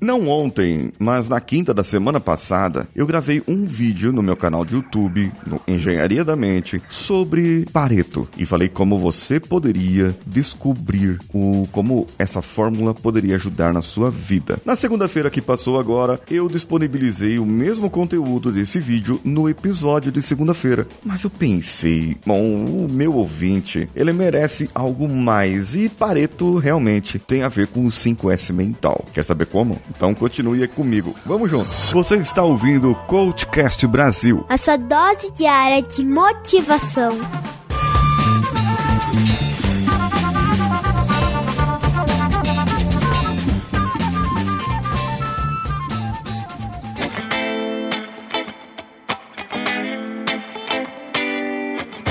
Não ontem, mas na quinta da semana passada, eu gravei um vídeo no meu canal de YouTube, no Engenharia da Mente, sobre Pareto e falei como você poderia descobrir o como essa fórmula poderia ajudar na sua vida. Na segunda-feira que passou agora, eu disponibilizei o mesmo conteúdo desse vídeo no episódio de segunda-feira. Mas eu pensei, bom, o meu ouvinte, ele merece algo mais e Pareto realmente tem a ver com o 5S mental. Quer saber como? Então continue comigo. Vamos junto. Você está ouvindo o Coachcast Brasil. A sua dose diária de motivação.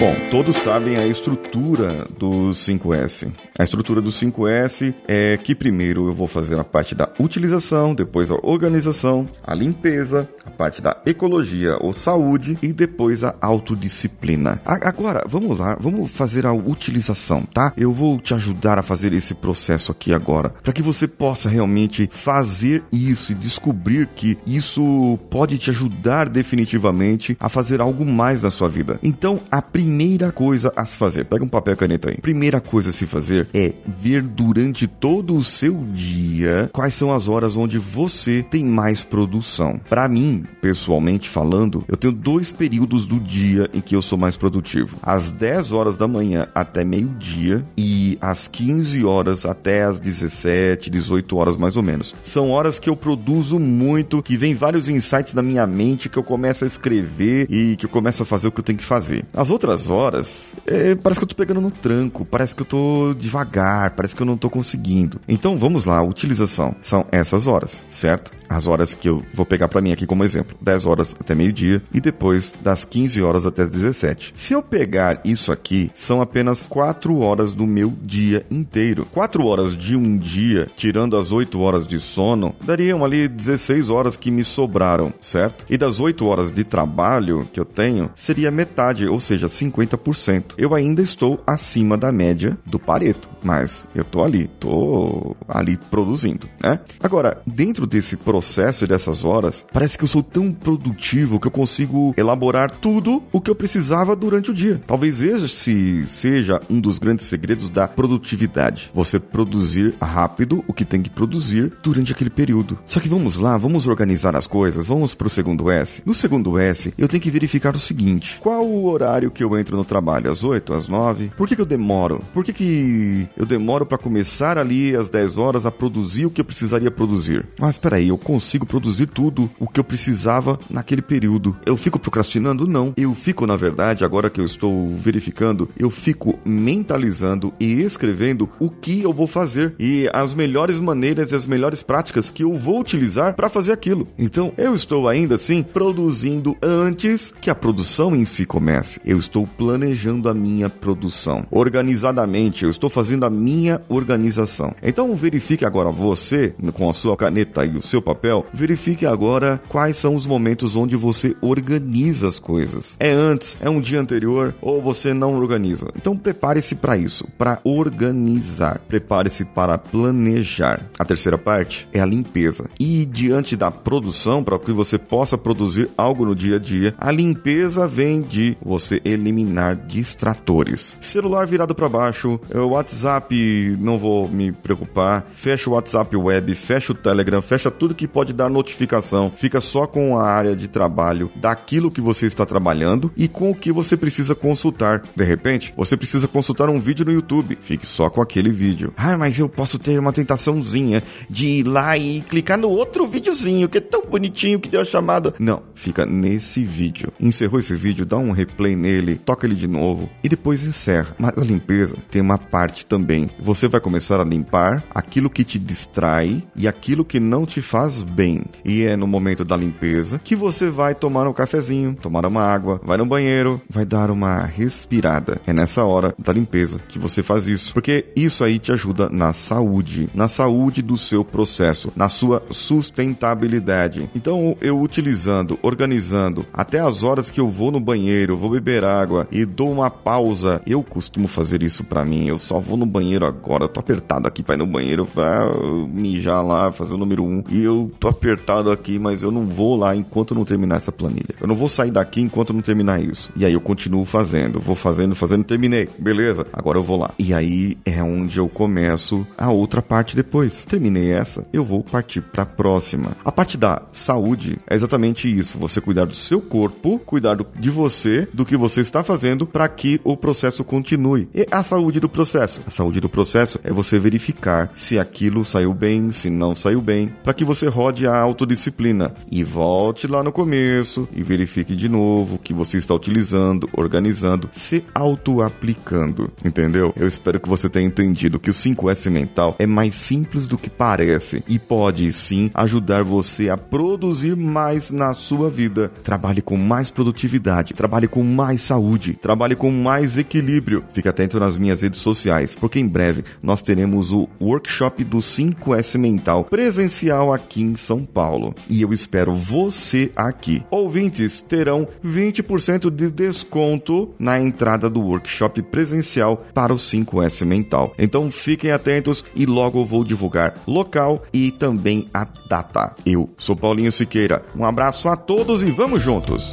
Bom, todos sabem a estrutura do 5S. A estrutura do 5S é que primeiro eu vou fazer a parte da utilização, depois a organização, a limpeza, a parte da ecologia ou saúde e depois a autodisciplina. Agora, vamos lá, vamos fazer a utilização, tá? Eu vou te ajudar a fazer esse processo aqui agora, para que você possa realmente fazer isso e descobrir que isso pode te ajudar definitivamente a fazer algo mais na sua vida. Então, a primeira coisa a se fazer, pega um papel e caneta aí. Primeira coisa a se fazer é ver durante todo o seu dia quais são as horas onde você tem mais produção. Para mim, pessoalmente falando, eu tenho dois períodos do dia em que eu sou mais produtivo: às 10 horas da manhã até meio-dia e às 15 horas até às 17, 18 horas mais ou menos. São horas que eu produzo muito, que vem vários insights na minha mente que eu começo a escrever e que eu começo a fazer o que eu tenho que fazer. As outras horas, é, parece que eu tô pegando no tranco, parece que eu tô devagar devagar, parece que eu não estou conseguindo. Então vamos lá, a utilização são essas horas, certo? As horas que eu vou pegar para mim aqui como exemplo, 10 horas até meio-dia e depois das 15 horas até as 17. Se eu pegar isso aqui, são apenas 4 horas do meu dia inteiro. 4 horas de um dia, tirando as 8 horas de sono, dariam ali 16 horas que me sobraram, certo? E das 8 horas de trabalho que eu tenho, seria metade, ou seja, 50%. Eu ainda estou acima da média do Pareto mas eu tô ali, tô ali produzindo, né? Agora, dentro desse processo e dessas horas, parece que eu sou tão produtivo que eu consigo elaborar tudo o que eu precisava durante o dia. Talvez esse seja um dos grandes segredos da produtividade. Você produzir rápido o que tem que produzir durante aquele período. Só que vamos lá, vamos organizar as coisas, vamos pro segundo S. No segundo S, eu tenho que verificar o seguinte: qual o horário que eu entro no trabalho? Às 8, às 9? Por que, que eu demoro? Por que, que eu demoro para começar ali às 10 horas a produzir o que eu precisaria produzir. Mas espera aí, eu consigo produzir tudo o que eu precisava naquele período. Eu fico procrastinando? Não. Eu fico, na verdade, agora que eu estou verificando, eu fico mentalizando e escrevendo o que eu vou fazer e as melhores maneiras e as melhores práticas que eu vou utilizar para fazer aquilo. Então, eu estou ainda assim produzindo antes que a produção em si comece. Eu estou planejando a minha produção organizadamente. Eu estou fazendo a minha organização. Então verifique agora você, com a sua caneta e o seu papel, verifique agora quais são os momentos onde você organiza as coisas. É antes, é um dia anterior ou você não organiza. Então prepare-se para isso, para organizar. Prepare-se para planejar. A terceira parte é a limpeza. E diante da produção, para que você possa produzir algo no dia a dia, a limpeza vem de você eliminar distratores. Celular virado para baixo, o WhatsApp, não vou me preocupar. Fecha o WhatsApp web, fecha o Telegram, fecha tudo que pode dar notificação. Fica só com a área de trabalho daquilo que você está trabalhando e com o que você precisa consultar. De repente, você precisa consultar um vídeo no YouTube. Fique só com aquele vídeo. Ah, mas eu posso ter uma tentaçãozinha de ir lá e clicar no outro videozinho que é tão bonitinho que deu a chamada. Não, fica nesse vídeo. Encerrou esse vídeo, dá um replay nele, toca ele de novo e depois encerra. Mas a limpeza tem uma parte também. Você vai começar a limpar aquilo que te distrai e aquilo que não te faz bem. E é no momento da limpeza que você vai tomar um cafezinho, tomar uma água, vai no banheiro, vai dar uma respirada. É nessa hora da limpeza que você faz isso, porque isso aí te ajuda na saúde, na saúde do seu processo, na sua sustentabilidade. Então, eu utilizando, organizando até as horas que eu vou no banheiro, vou beber água e dou uma pausa. Eu costumo fazer isso para mim. Eu só vou no banheiro agora, tô apertado aqui pra ir no banheiro pra mijar lá, fazer o número um. E eu tô apertado aqui, mas eu não vou lá enquanto não terminar essa planilha. Eu não vou sair daqui enquanto não terminar isso. E aí eu continuo fazendo, vou fazendo, fazendo, terminei. Beleza, agora eu vou lá. E aí é onde eu começo a outra parte depois. Terminei essa, eu vou partir para a próxima. A parte da saúde é exatamente isso, você cuidar do seu corpo, cuidar de você, do que você está fazendo para que o processo continue. E a saúde do processo. A saúde do processo é você verificar se aquilo saiu bem, se não saiu bem, para que você rode a autodisciplina e volte lá no começo e verifique de novo o que você está utilizando, organizando, se auto-aplicando, entendeu? Eu espero que você tenha entendido que o 5S mental é mais simples do que parece e pode sim ajudar você a produzir mais na sua vida. Trabalhe com mais produtividade, trabalhe com mais saúde, trabalhe com mais equilíbrio. Fique atento nas minhas redes sociais, porque em breve nós teremos o workshop do 5S mental presencial aqui em São Paulo. E eu espero você aqui. Ouvintes terão 20% de desconto na entrada do workshop presencial para o 5S mental. Então fiquem atentos e logo vou divulgar local e também a data. Eu sou Paulinho Siqueira. Um abraço a todos e vamos juntos!